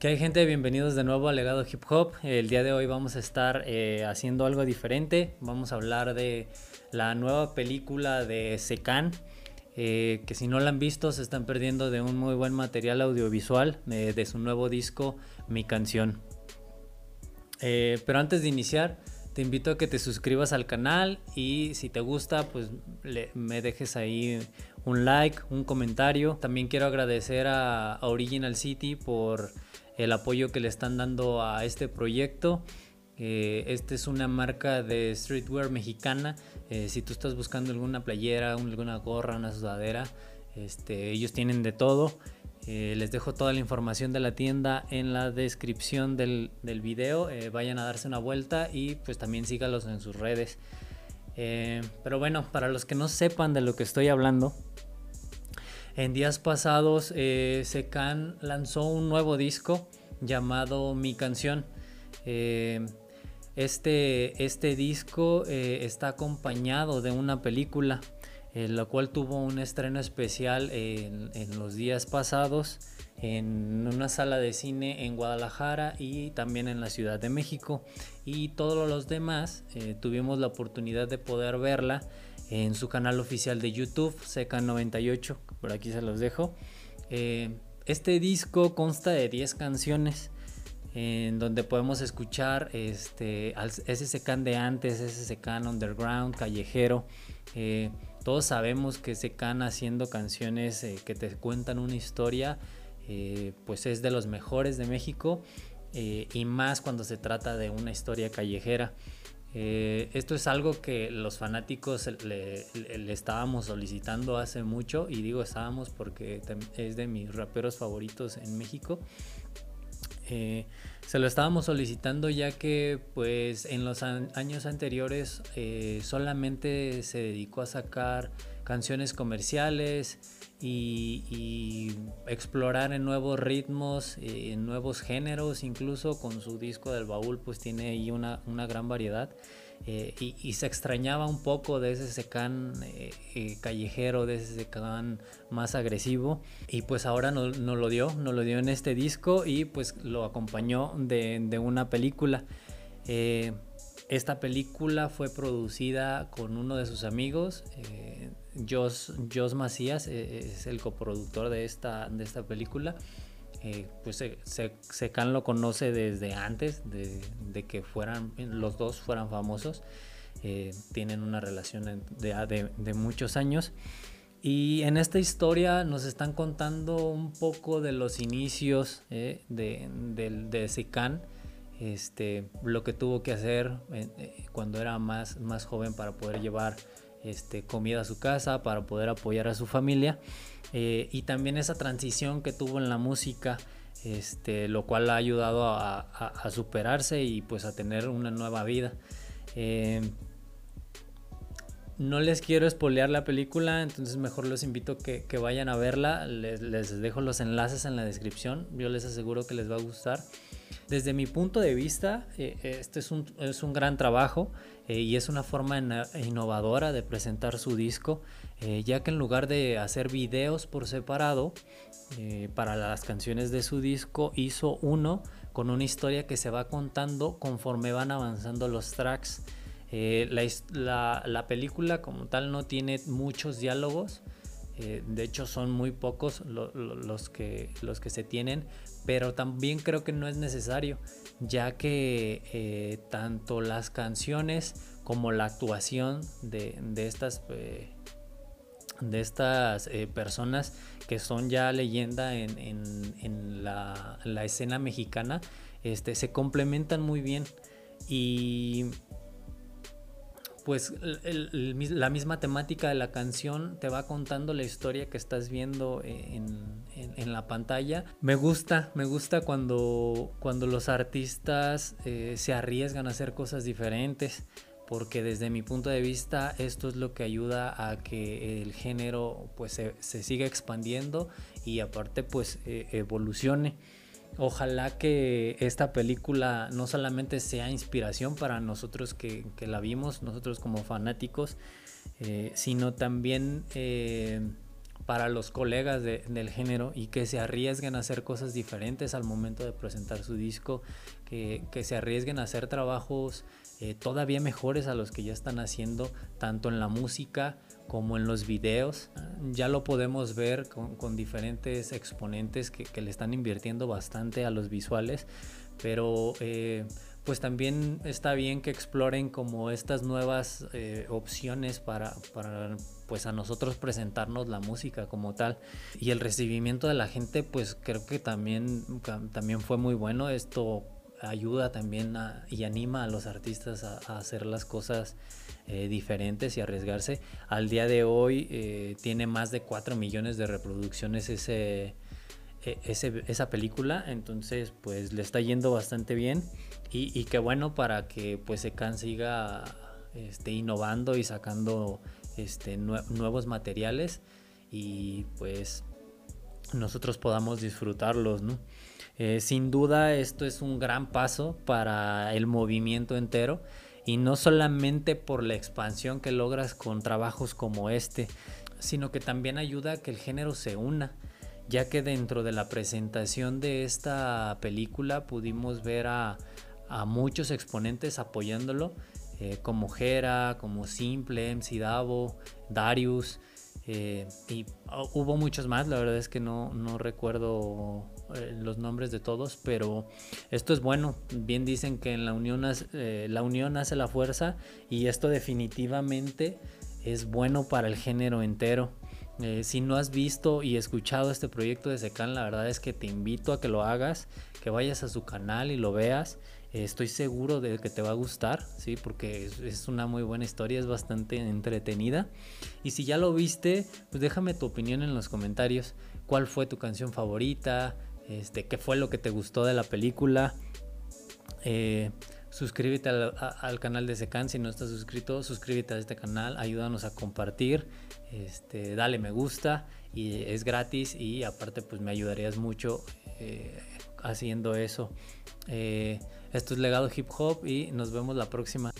¿Qué hay gente? Bienvenidos de nuevo a Legado Hip Hop. El día de hoy vamos a estar eh, haciendo algo diferente. Vamos a hablar de la nueva película de Secan. Eh, que si no la han visto se están perdiendo de un muy buen material audiovisual eh, de su nuevo disco Mi Canción. pero antes de iniciar, te invito a que te suscribas al canal y si te gusta, pues me dejes ahí un like, un comentario. También quiero agradecer a Original City por el apoyo que le están dando a este proyecto. Eh, esta es una marca de streetwear mexicana. Eh, si tú estás buscando alguna playera, alguna gorra, una sudadera, este, ellos tienen de todo. Eh, les dejo toda la información de la tienda en la descripción del, del video. vayan a darse una vuelta y pues también sígalos en sus redes. pero bueno, para los que no sepan de lo que estoy hablando, en días pasados, eh, Secan lanzó un nuevo disco llamado Mi Canción. Eh, este, este, disco eh, está acompañado de una película, la cual tuvo un estreno especial en, los días pasados en una sala de cine en Guadalajara y también en la Ciudad de México. Y todos los demás tuvimos la oportunidad de poder verla en su canal oficial de YouTube, Seca98, por aquí se los dejo. Eh, este disco consta de 10 canciones en donde podemos escuchar este, ese Secan de antes, ese Secan underground, callejero. Eh, todos sabemos que Secan haciendo canciones eh, que te cuentan una historia, pues es de los mejores de México y más cuando se trata de una historia callejera. Eh, esto es algo que los fanáticos le, estábamos solicitando hace mucho y digo estábamos porque es de mis raperos favoritos en México. Eh, se lo estábamos solicitando ya que pues en los años anteriores eh, solamente se dedicó a sacar canciones comerciales y, explorar en nuevos ritmos, en nuevos géneros, incluso con su disco del baúl pues tiene ahí una, una gran variedad. Eh, y, se extrañaba un poco de ese secán eh, eh, callejero, de ese secán más agresivo. Y pues ahora nos no lo dio, nos lo dio en este disco y pues lo acompañó de, de una película. esta película fue producida con uno de sus amigos, Jos, Jos Macías, es el coproductor de esta, de esta película. Eh, pues Secan lo conoce desde antes de, que fueran los dos fueran famosos. Eh, tienen una relación de, muchos años. Y en esta historia nos están contando un poco de los inicios eh, de, Secan, este, lo que tuvo que hacer cuando era más, más joven para poder llevar este, comida a su casa, para poder apoyar a su familia. Eh, y también esa transición que tuvo en la música, este, lo cual ha ayudado a, superarse y pues a tener una nueva vida. Eh, no les quiero espolear la película, entonces mejor los invito que, que vayan a verla. Les, les, dejo los enlaces en la descripción. Yo les aseguro que les va a gustar. Desde mi punto de vista, eh, este es un, es un, gran trabajo y es una forma innovadora de presentar su disco. Eh, ya que en lugar de hacer videos por separado eh, para las canciones de su disco, hizo uno con una historia que se va contando conforme van avanzando los tracks. Eh, la, película como tal no tiene muchos diálogos, de hecho son muy pocos los, que, los que se tienen, pero también creo que no es necesario, ya que tanto las canciones como la actuación de, de estas de estas eh, personas que son ya leyenda en, la, escena mexicana, este, se complementan muy bien. Y pues la misma temática de la canción te va contando la historia que estás viendo en, la pantalla. Me gusta, me gusta cuando, cuando los artistas eh, se arriesgan a hacer cosas diferentes porque desde mi punto de vista esto es lo que ayuda a que el género pues se, siga expandiendo y aparte pues e, evolucione. Ojalá que esta película no solamente sea inspiración para nosotros que, la vimos, nosotros como fanáticos, eh, sino también eh, para los colegas del género y que se arriesguen a hacer cosas diferentes al momento de presentar su disco, que, se arriesguen a hacer trabajos eh, todavía mejores a los que ya están haciendo, tanto en la música como en los videos. Ya lo podemos ver con, diferentes exponentes que, le están invirtiendo bastante a los visuales, pero... Eh, pues también está bien que exploren como estas nuevas eh, opciones para, para pues a nosotros presentarnos la música como tal y el recibimiento de la gente pues creo que también también fue muy bueno esto ayuda también y anima a los artistas a, hacer las cosas eh, diferentes y arriesgarse. Al día de hoy eh, tiene más de 4 millones de reproducciones ese e, esa película, entonces pues le está yendo bastante bien. Y, y qué bueno para que pues Secan siga este, innovando y sacando este, nuevos materiales. Y pues nosotros podamos disfrutarlos, eh, sin duda esto es un gran paso para el movimiento entero y no solamente por la expansión que logras con trabajos como este, sino que también ayuda a que el género se una ya que dentro de la presentación de esta película pudimos ver a, muchos exponentes apoyándolo, eh, como Jera, como Simple, MC Davo, Darius, eh, y oh, hubo muchos más, la verdad es que no, recuerdo eh, los nombres de todos, pero esto es bueno, bien dicen que en la unión, la unión hace la fuerza y esto definitivamente es bueno para el género entero. Eh, si no has visto y escuchado este proyecto de Secan, la verdad es que te invito a que lo hagas, que vayas a su canal y lo veas. Eh, estoy seguro de que te va a gustar, ¿sí? porque es, una muy buena historia, es bastante entretenida. Y si ya lo viste, pues déjame tu opinión en los comentarios. ¿Cuál fue tu canción favorita? Este, ¿Qué fue lo que te gustó de la película? Eh, suscríbete al, canal de Secan si no estás suscrito, suscríbete a este canal, ayúdanos a compartir, este, dale me gusta y es gratis y aparte pues me ayudarías mucho eh, haciendo eso. Eh, esto es Legado Hip Hop y nos vemos la próxima.